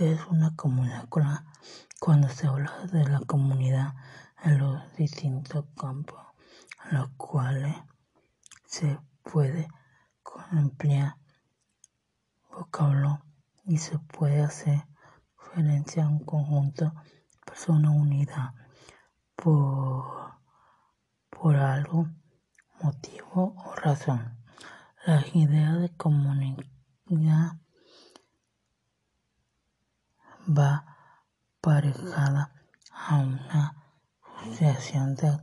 ¿Qué es una comunidad? Cuando se habla de la comunidad en los distintos campos en los cuales se puede emplear vocablo y se puede hacer referencia a un conjunto de personas unidas por, por algo, motivo o razón. La idea de comunidad va aparejada a una asociación de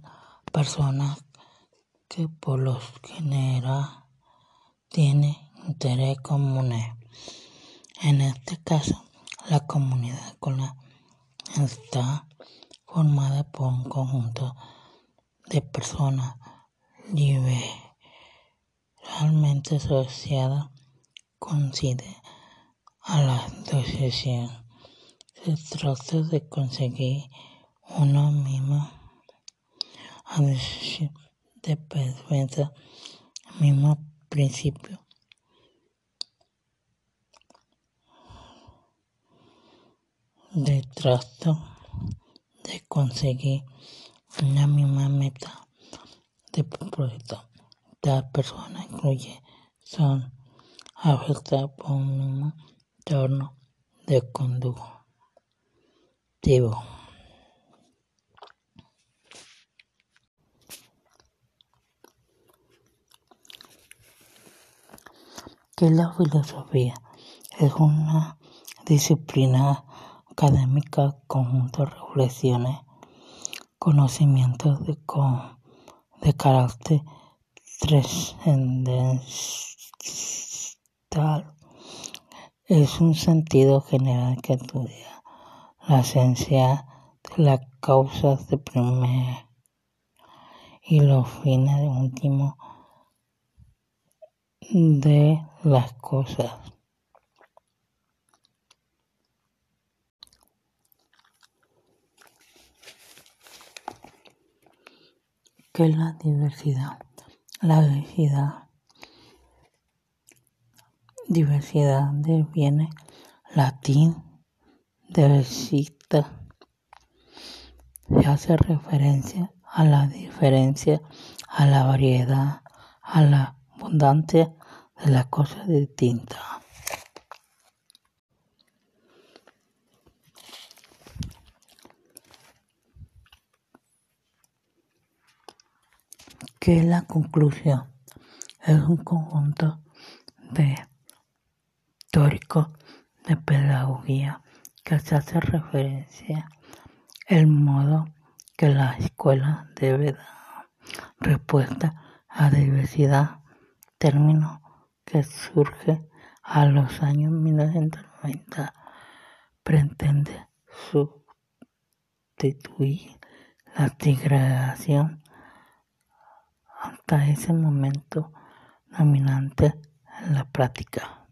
personas que por lo general tienen intereses comunes. En este caso, la comunidad escolar está formada por un conjunto de personas liberalmente asociadas coincide a la asociación. Se trata de conseguir una misma asociación de personas, mismo principio. De trato de conseguir una misma meta de proyecto. Cada persona incluye son afectadas por un mismo entorno de conductivo. ¿Qué es la filosofía? Es una disciplina académica conjunto de reflexiones, conocimientos de, de carácter trascendental. Es un sentido general que estudia la esencia de las causas de primer y los fines últimos de las cosas. ¿Qué es la diversidad? La diversidad, diversidad viene latín diversita, se hace referencia a la diferencia, a la variedad, a la abundancia de las cosas distintas. ¿Qué es la conclusión? Es un conjunto de teóricos de pedagogía que se hace referencia el modo que la escuela debe dar respuesta a diversidad, término que surge a los años 1990, pretende sustituir la segregación hasta ese momento dominante en la práctica.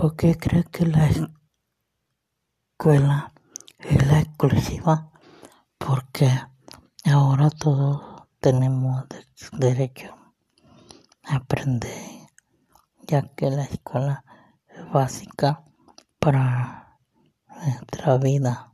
¿Por qué cree que la escuela es la exclusiva? Porque ahora todos tenemos derecho a aprender, ya que la escuela es básica para nuestra vida.